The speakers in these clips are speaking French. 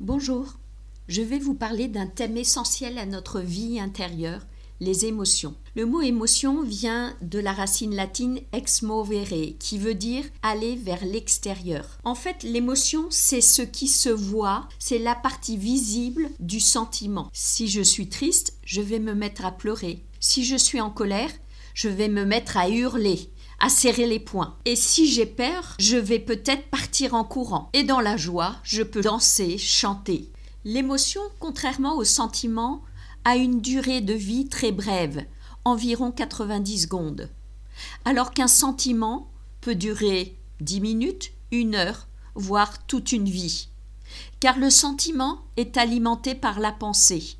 Bonjour, je vais vous parler d'un thème essentiel à notre vie intérieure, les émotions. Le mot émotion vient de la racine latine ex movere, qui veut dire aller vers l'extérieur. En fait, l'émotion, c'est ce qui se voit, c'est la partie visible du sentiment. Si je suis triste, je vais me mettre à pleurer. Si je suis en colère, je vais me mettre à hurler à serrer les poings. Et si j'ai peur, je vais peut-être partir en courant. Et dans la joie, je peux danser, chanter. L'émotion, contrairement au sentiment, a une durée de vie très brève, environ 90 secondes. Alors qu'un sentiment peut durer 10 minutes, une heure, voire toute une vie. Car le sentiment est alimenté par la pensée,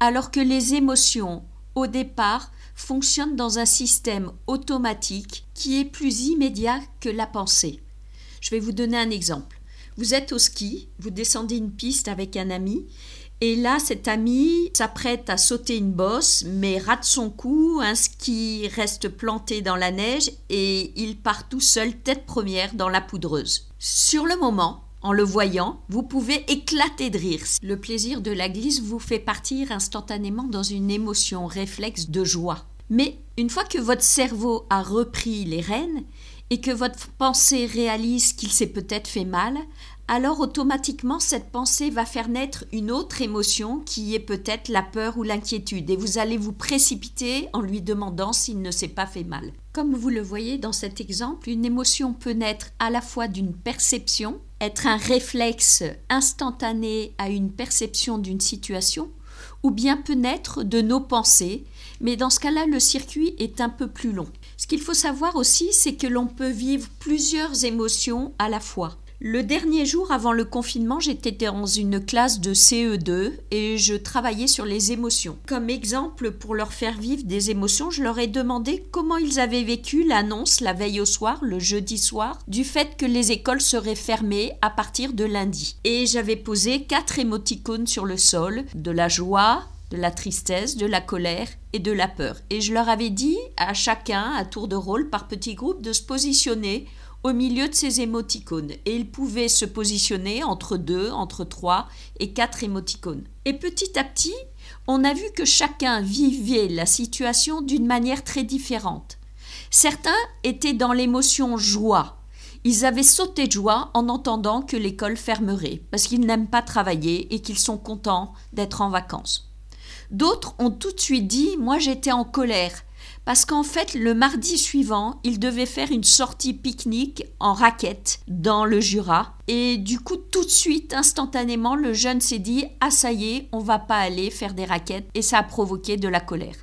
alors que les émotions, au départ, fonctionne dans un système automatique qui est plus immédiat que la pensée. Je vais vous donner un exemple. Vous êtes au ski, vous descendez une piste avec un ami, et là, cet ami s'apprête à sauter une bosse, mais rate son coup, un ski reste planté dans la neige et il part tout seul, tête première, dans la poudreuse. Sur le moment, en le voyant, vous pouvez éclater de rire. Le plaisir de la glisse vous fait partir instantanément dans une émotion réflexe de joie. Mais une fois que votre cerveau a repris les rênes et que votre pensée réalise qu'il s'est peut-être fait mal, alors automatiquement cette pensée va faire naître une autre émotion qui est peut-être la peur ou l'inquiétude et vous allez vous précipiter en lui demandant s'il ne s'est pas fait mal. Comme vous le voyez dans cet exemple, une émotion peut naître à la fois d'une perception, être un réflexe instantané à une perception d'une situation, ou bien peut naître de nos pensées, mais dans ce cas-là, le circuit est un peu plus long. Ce qu'il faut savoir aussi, c'est que l'on peut vivre plusieurs émotions à la fois. Le dernier jour avant le confinement, j'étais dans une classe de CE2 et je travaillais sur les émotions. Comme exemple, pour leur faire vivre des émotions, je leur ai demandé comment ils avaient vécu l'annonce la veille au soir, le jeudi soir, du fait que les écoles seraient fermées à partir de lundi. Et j'avais posé quatre émoticônes sur le sol, de la joie, de la tristesse, de la colère et de la peur. Et je leur avais dit à chacun, à tour de rôle, par petits groupes, de se positionner au milieu de ces émoticônes et ils pouvaient se positionner entre deux, entre trois et quatre émoticônes. Et petit à petit, on a vu que chacun vivait la situation d'une manière très différente. Certains étaient dans l'émotion joie. Ils avaient sauté de joie en entendant que l'école fermerait, parce qu'ils n'aiment pas travailler et qu'ils sont contents d'être en vacances. D'autres ont tout de suite dit Moi j'étais en colère, parce qu'en fait, le mardi suivant, il devait faire une sortie pique-nique en raquette dans le Jura. Et du coup, tout de suite, instantanément, le jeune s'est dit Ah, ça y est, on va pas aller faire des raquettes. Et ça a provoqué de la colère.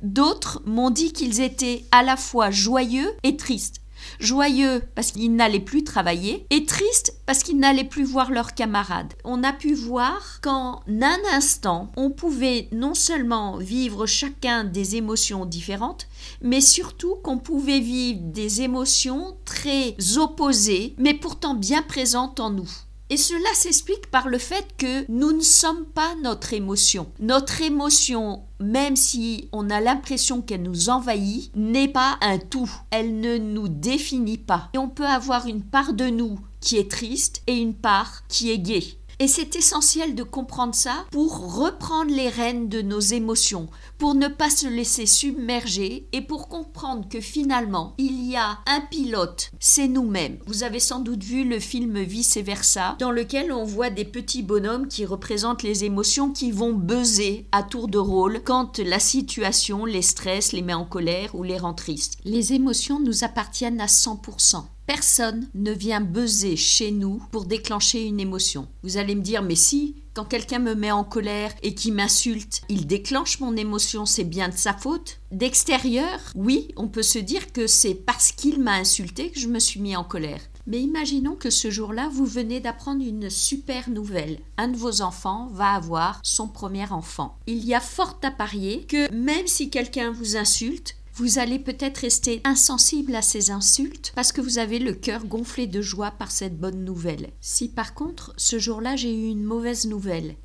D'autres m'ont dit qu'ils étaient à la fois joyeux et tristes joyeux parce qu'ils n'allaient plus travailler et tristes parce qu'ils n'allaient plus voir leurs camarades. On a pu voir qu'en un instant, on pouvait non seulement vivre chacun des émotions différentes, mais surtout qu'on pouvait vivre des émotions très opposées, mais pourtant bien présentes en nous. Et cela s'explique par le fait que nous ne sommes pas notre émotion. Notre émotion, même si on a l'impression qu'elle nous envahit, n'est pas un tout. Elle ne nous définit pas. Et on peut avoir une part de nous qui est triste et une part qui est gaie. Et c'est essentiel de comprendre ça pour reprendre les rênes de nos émotions, pour ne pas se laisser submerger et pour comprendre que finalement, il y a un pilote, c'est nous-mêmes. Vous avez sans doute vu le film Vice versa, dans lequel on voit des petits bonhommes qui représentent les émotions qui vont buzzer à tour de rôle quand la situation les stresse, les met en colère ou les rend tristes. Les émotions nous appartiennent à 100%. Personne ne vient buzzer chez nous pour déclencher une émotion. Vous allez me dire, mais si, quand quelqu'un me met en colère et qui m'insulte, il déclenche mon émotion, c'est bien de sa faute. D'extérieur, oui, on peut se dire que c'est parce qu'il m'a insulté que je me suis mis en colère. Mais imaginons que ce jour-là, vous venez d'apprendre une super nouvelle. Un de vos enfants va avoir son premier enfant. Il y a fort à parier que même si quelqu'un vous insulte, vous allez peut-être rester insensible à ces insultes parce que vous avez le cœur gonflé de joie par cette bonne nouvelle. Si par contre, ce jour-là, j'ai eu une mauvaise nouvelle,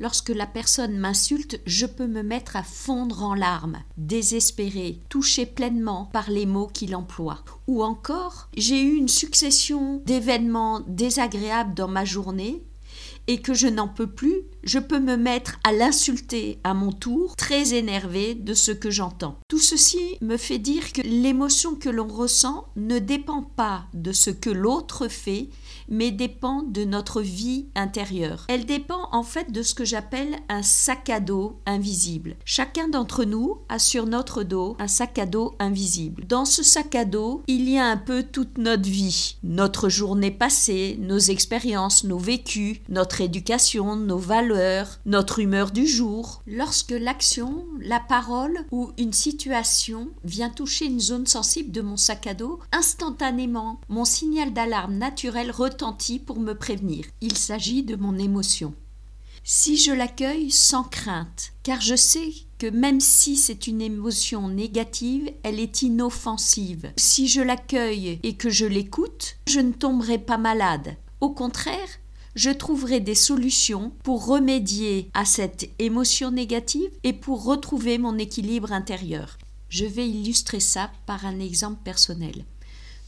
lorsque la personne m'insulte, je peux me mettre à fondre en larmes, désespéré, touché pleinement par les mots qu'il emploie. Ou encore, j'ai eu une succession d'événements désagréables dans ma journée et que je n'en peux plus, je peux me mettre à l'insulter à mon tour, très énervé de ce que j'entends. Tout ceci me fait dire que l'émotion que l'on ressent ne dépend pas de ce que l'autre fait, mais dépend de notre vie intérieure. Elle dépend en fait de ce que j'appelle un sac à dos invisible. Chacun d'entre nous a sur notre dos un sac à dos invisible. Dans ce sac à dos, il y a un peu toute notre vie, notre journée passée, nos expériences, nos vécus, notre éducation, nos valeurs, notre humeur du jour. Lorsque l'action, la parole ou une situation vient toucher une zone sensible de mon sac à dos, instantanément, mon signal d'alarme naturel retentit pour me prévenir. Il s'agit de mon émotion. Si je l'accueille sans crainte, car je sais que même si c'est une émotion négative, elle est inoffensive. Si je l'accueille et que je l'écoute, je ne tomberai pas malade. Au contraire, je trouverai des solutions pour remédier à cette émotion négative et pour retrouver mon équilibre intérieur. Je vais illustrer ça par un exemple personnel.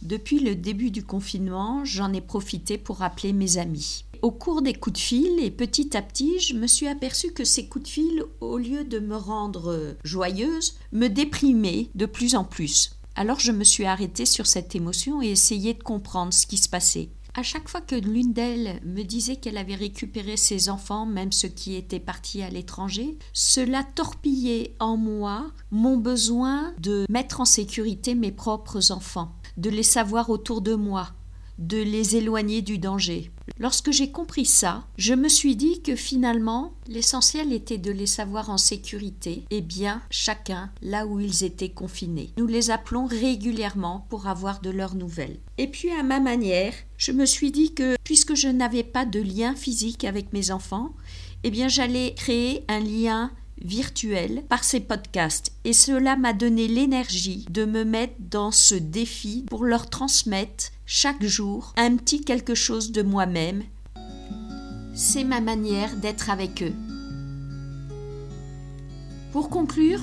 Depuis le début du confinement, j'en ai profité pour appeler mes amis. Au cours des coups de fil et petit à petit, je me suis aperçue que ces coups de fil, au lieu de me rendre joyeuse, me déprimaient de plus en plus. Alors je me suis arrêtée sur cette émotion et essayé de comprendre ce qui se passait. À chaque fois que l'une d'elles me disait qu'elle avait récupéré ses enfants, même ceux qui étaient partis à l'étranger, cela torpillait en moi mon besoin de mettre en sécurité mes propres enfants, de les savoir autour de moi, de les éloigner du danger. Lorsque j'ai compris ça, je me suis dit que finalement, l'essentiel était de les savoir en sécurité et bien chacun là où ils étaient confinés. Nous les appelons régulièrement pour avoir de leurs nouvelles. Et puis à ma manière, je me suis dit que puisque je n'avais pas de lien physique avec mes enfants, eh bien j'allais créer un lien virtuel par ces podcasts et cela m'a donné l'énergie de me mettre dans ce défi pour leur transmettre chaque jour un petit quelque chose de moi-même. C'est ma manière d'être avec eux. Pour conclure,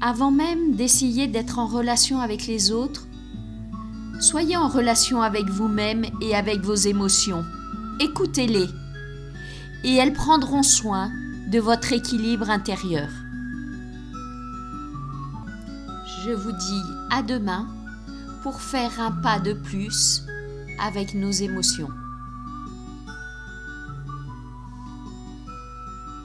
avant même d'essayer d'être en relation avec les autres, soyez en relation avec vous-même et avec vos émotions. Écoutez-les et elles prendront soin de votre équilibre intérieur. Je vous dis à demain pour faire un pas de plus avec nos émotions.